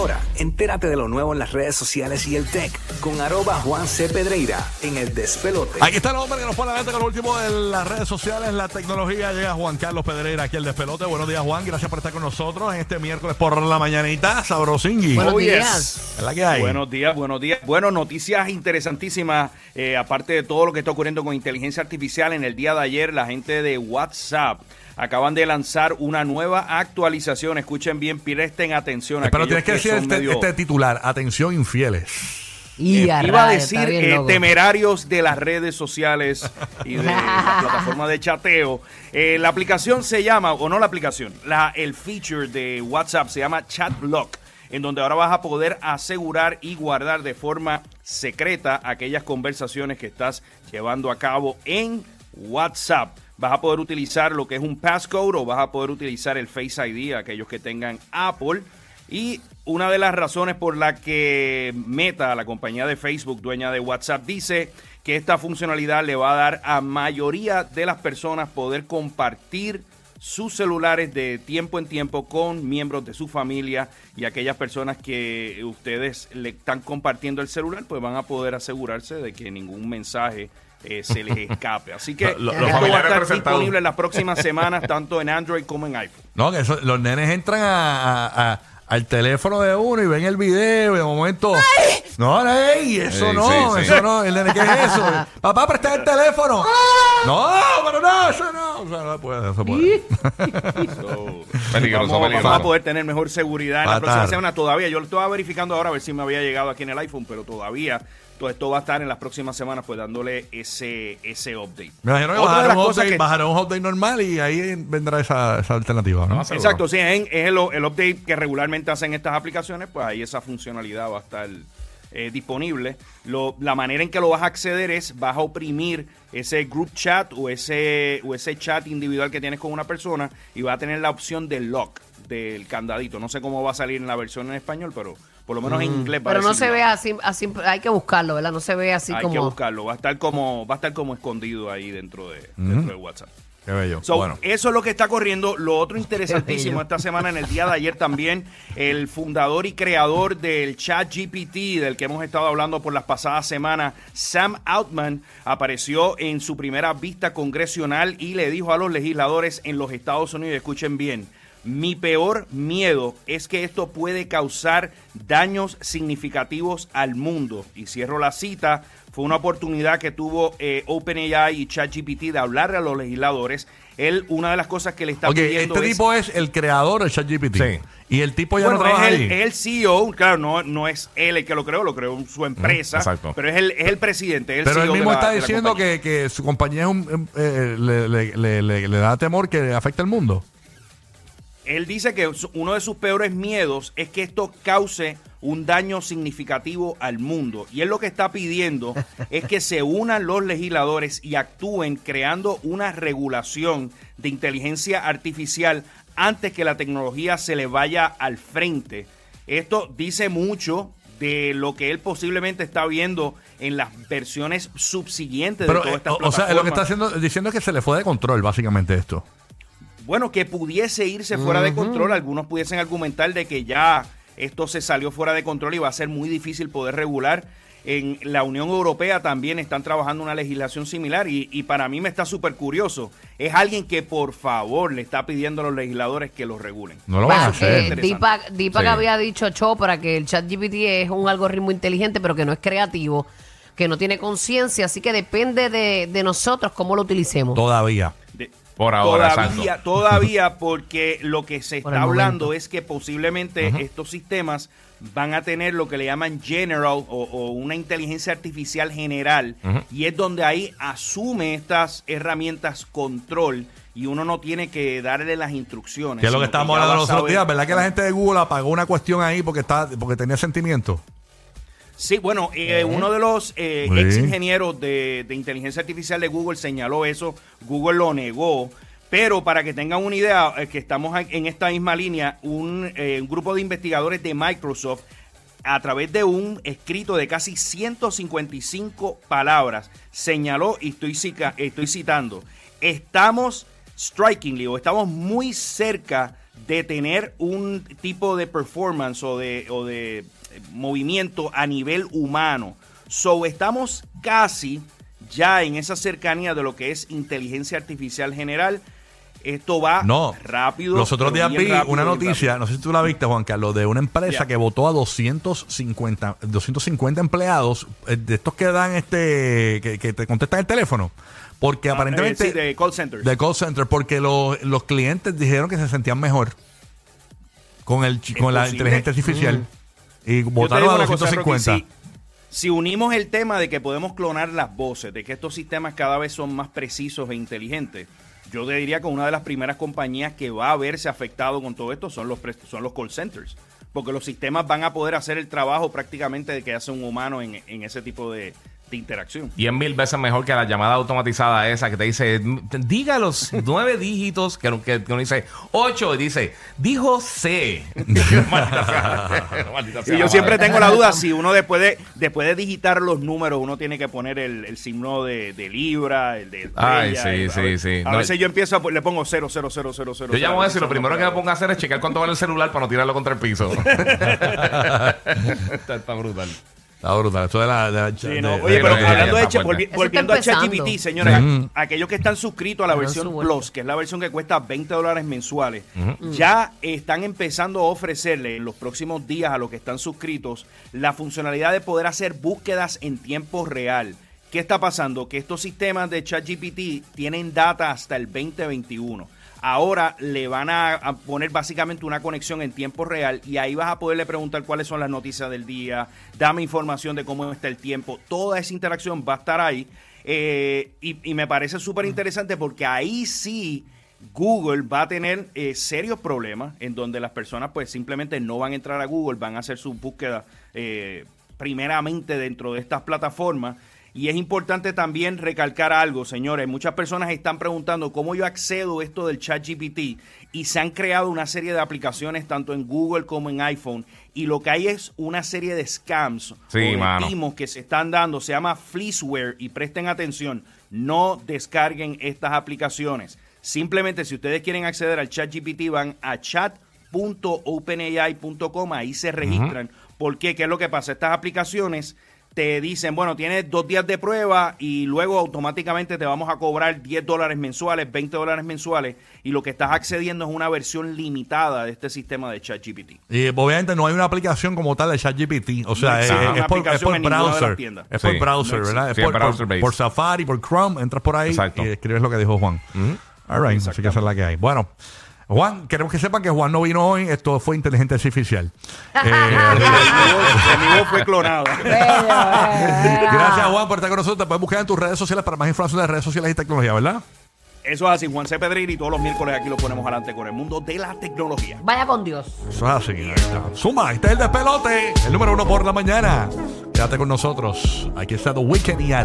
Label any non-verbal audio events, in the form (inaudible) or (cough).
Ahora, entérate de lo nuevo en las redes sociales y el tech con arroba Juan C. Pedreira en el despelote. Aquí está el hombre que nos pone adelante con lo último de las redes sociales, la tecnología. Llega Juan Carlos Pedreira aquí el despelote. Buenos días, Juan. Gracias por estar con nosotros en este miércoles por la mañanita. Sabrosingui. Buenos Oh, días. Es la que hay. Buenos días, buenos días. Bueno, noticias interesantísimas. eh, aparte de todo lo que está ocurriendo con inteligencia artificial, en el día de ayer la gente de WhatsApp acaban de lanzar una nueva actualización. Escuchen bien, presten atención. Pero tienes que decir este, medio- este titular. Atención, infieles. Y Eh, iba a decir eh, temerarios de las redes sociales y de (laughs) la plataforma de chateo. Eh, la aplicación se llama, o no la aplicación, la, el feature de WhatsApp se llama Chat Block, en donde ahora vas a poder asegurar y guardar de forma secreta aquellas conversaciones que estás llevando a cabo en WhatsApp. Vas a poder utilizar lo que es un passcode o vas a poder utilizar el Face ID, aquellos que tengan Apple. Y una de las razones por la que Meta, la compañía de Facebook, dueña de WhatsApp, dice que esta funcionalidad le va a dar a mayoría de las personas poder compartir sus celulares de tiempo en tiempo con miembros de su familia y aquellas personas que ustedes le están compartiendo el celular, pues van a poder asegurarse de que ningún mensaje eh, se les escape. Así que (laughs) Lo- lo- esto los va a estar disponible en las próximas semanas, tanto en Android como en iPhone. No, que eso- los nenes entran a- a- a- al teléfono de uno y ven el video y de momento. No, ey, eso Sí, no, sí, sí. eso no. El nene, ¿qué es eso? (laughs) Papá, presta el teléfono. No, pero no, eso no. O sea, no puede, no se puede. So, (laughs) Peligroso, vamos, peligroso. a poder tener mejor seguridad en la próxima semana. Todavía, yo lo estaba verificando ahora a ver si me había llegado aquí en el iPhone, pero todavía todo esto va a estar en las próximas semanas, pues dándole ese, ese update. Me imagino que de bajarán un, update, que- bajarán un update normal y ahí vendrá esa, esa alternativa, ¿no? No, seguro. Exacto, sí, es, el, el update que regularmente hacen estas aplicaciones, pues ahí esa funcionalidad va a estar eh, disponible. Lo- la manera en que lo vas a acceder es, vas a oprimir ese group chat o ese, o ese chat individual que tienes con una persona y vas a tener la opción del lock, del candadito. No sé cómo va a salir en la versión en español, pero por lo menos en inglés va a Pero no se ve así, así, hay que buscarlo, ¿verdad? No se ve así Hay como... que buscarlo, va a estar como, va a estar como escondido ahí dentro de, dentro de WhatsApp. Qué bello. So, bueno. Eso es lo que está corriendo. Lo otro (laughs) interesantísimo esta semana, en el día de ayer también, el fundador y creador del chat GPT, del que hemos estado hablando por las pasadas semanas, Sam Altman, apareció en su primera vista congresional y le dijo a los legisladores en los Estados Unidos, escuchen bien, mi peor miedo es que esto puede causar daños significativos al mundo. Y cierro la cita. Fue una oportunidad que tuvo eh, OpenAI y ChatGPT de hablarle a los legisladores. Él, una de las cosas que le está Ok, pidiendo este es... tipo es el creador de ChatGPT. Sí. Y el tipo ya bueno, no trabaja es el, ahí. es el CEO, claro, no, no es él el que lo creó, lo creó su empresa, exacto. pero es el, es el presidente, el Pero él CEO de mismo la- está diciendo que, que su compañía es un, eh, le, le- le- le- le da temor que afecte al mundo. Él dice que uno de sus peores miedos es que esto cause un daño significativo al mundo. Y él lo que está pidiendo (laughs) es que se unan los legisladores y actúen creando una regulación de inteligencia artificial antes que la tecnología se le vaya al frente. Esto dice mucho de lo que él posiblemente está viendo en las versiones subsiguientes Pero, de todas eh, o, o sea, lo que está haciendo, diciendo es que se le fue de control, básicamente, esto. Bueno, que pudiese irse fuera de control. Algunos pudiesen argumentar de que ya esto se salió fuera de control y va a ser muy difícil poder regular. En la Unión Europea también están trabajando una legislación similar y, y para mí me está súper curioso. Es alguien que por favor le está pidiendo a los legisladores que lo regulen. No lo van a hacer. eh. Deepak, Deepak Sí. había dicho a Chopra que el chat GPT es un algoritmo inteligente, pero que no es creativo, que no tiene conciencia, así que depende de, de nosotros cómo lo utilicemos. Todavía. Por ahora, todavía, exacto. (laughs) todavía porque lo que se está hablando momento. es que posiblemente estos sistemas van a tener lo que le llaman general o, o una inteligencia artificial general y es donde ahí asume estas herramientas control y uno no tiene que darle las instrucciones. Que es lo que estábamos hablando los otros días, ¿verdad? Que la gente de Google apagó una cuestión ahí porque está, porque tenía sentimiento. Sí, bueno, eh, uno de los eh, ex ingenieros de, de inteligencia artificial de Google señaló eso, Google lo negó, pero para que tengan una idea, eh, que estamos en esta misma línea, un, eh, un grupo de investigadores de Microsoft, a través de un escrito de casi 155 palabras, señaló, y estoy, cica- estoy citando, estamos strikingly o estamos muy cerca de tener un tipo de performance o de, o de eh, movimiento a nivel humano. So, estamos casi ya en esa cercanía de lo que es inteligencia artificial general. Esto va No. rápido. Los otros días bien vi rápido, una noticia, no sé si tú la viste, Juan Carlos, de una empresa que votó a 250, 250 empleados eh, de estos que dan este, que, que te contestan el teléfono. Porque rápido. aparentemente. Eh, sí, de call centers. de call center, porque los- los clientes dijeron que se sentían mejor con el chi- ¿Es con la inteligencia artificial. Y Yo te votaron a una cosa, 250. Rocky, si, si unimos el tema de que podemos clonar las voces, de que estos sistemas cada vez son más precisos e inteligentes, yo te diría que una de las primeras compañías que va a verse afectado con todo esto son los, son los call centers. Porque los sistemas van a poder hacer el trabajo prácticamente de que hace un humano en, en ese tipo de, de interacción. 10 mil veces mejor que la llamada automatizada esa que te dice, diga los (laughs) nueve dígitos, que, que, que uno dice 8 y dice, dijo C. (laughs) Y yo siempre tengo la duda si uno después de, después de digitar los números, uno tiene que poner el, el signo de, de libra, el de Ay, estrella, sí, el- a sí, ver- sí. A No, veces yo empiezo, a, le pongo 0, 0, 0, 0, 0. Yo llamo a eso y lo primero que me pongo a hacer es checar cuánto vale el celular para no tirarlo contra el piso. (laughs) está, está brutal. Está brutal. Esto de la. de la- Sí, de- no. de- Oye, pero de- hablando de volvi- volviendo a. ChatGPT, señores, Mm. aquellos que están suscritos a la Pero versión. Plus, que es la versión que cuesta 20 dólares mensuales, ya están empezando a ofrecerle en los próximos días a los que están suscritos la funcionalidad de poder hacer búsquedas en tiempo real. ¿Qué está pasando? Que estos sistemas de ChatGPT tienen data hasta el 2021. Ahora le van a, poner básicamente una conexión en tiempo real y ahí vas a poderle preguntar cuáles son las noticias del día, dame información de cómo está el tiempo. Toda esa interacción va a estar ahí eh, y, y me parece súper interesante porque ahí sí Google va a tener eh, serios problemas en donde las personas pues simplemente no van a entrar a Google, van a hacer sus búsquedas eh, primeramente dentro de estas plataformas. Y es importante también recalcar algo, señores. Muchas personas están preguntando cómo yo accedo a esto del chat GPT y se han creado una serie de aplicaciones tanto en Google como en iPhone. Y lo que hay es una serie de scams Sí, o que se están dando. Se llama Fleeceware y presten atención. No descarguen estas aplicaciones. Simplemente si ustedes quieren acceder al chat GPT van a chat.openai.com. Ahí se registran. ¿Por qué? ¿Qué es lo que pasa? Estas aplicaciones te dicen, bueno, tienes dos días de prueba y luego automáticamente te vamos a cobrar 10 dólares mensuales, 20 dólares mensuales y lo que estás accediendo es una versión limitada de este sistema de ChatGPT. Y obviamente no hay una aplicación como tal de ChatGPT. O sea, No es, por, es browser. Es por Sí, browser, no ¿verdad? Es por, es por- Safari, por Chrome. Entras por ahí Exacto. y escribes lo que dijo Juan. All right, así que esa es la que hay. Bueno, Juan, queremos que sepan que Juan no vino hoy. Esto fue inteligencia artificial. Eh, Conmigo fue clonado. (laughs) gracias, Juan, por estar con nosotros. Te puedes buscar en tus redes sociales para más información de redes sociales y tecnología, ¿verdad? Eso es así, Juan C. Pedrini, y todos los miércoles aquí lo ponemos adelante con el mundo de la tecnología. Vaya con Dios. Eso es así. ahí está. Suma, este es el despelote. El número uno por la mañana. Quédate con nosotros. Aquí está The Weekend y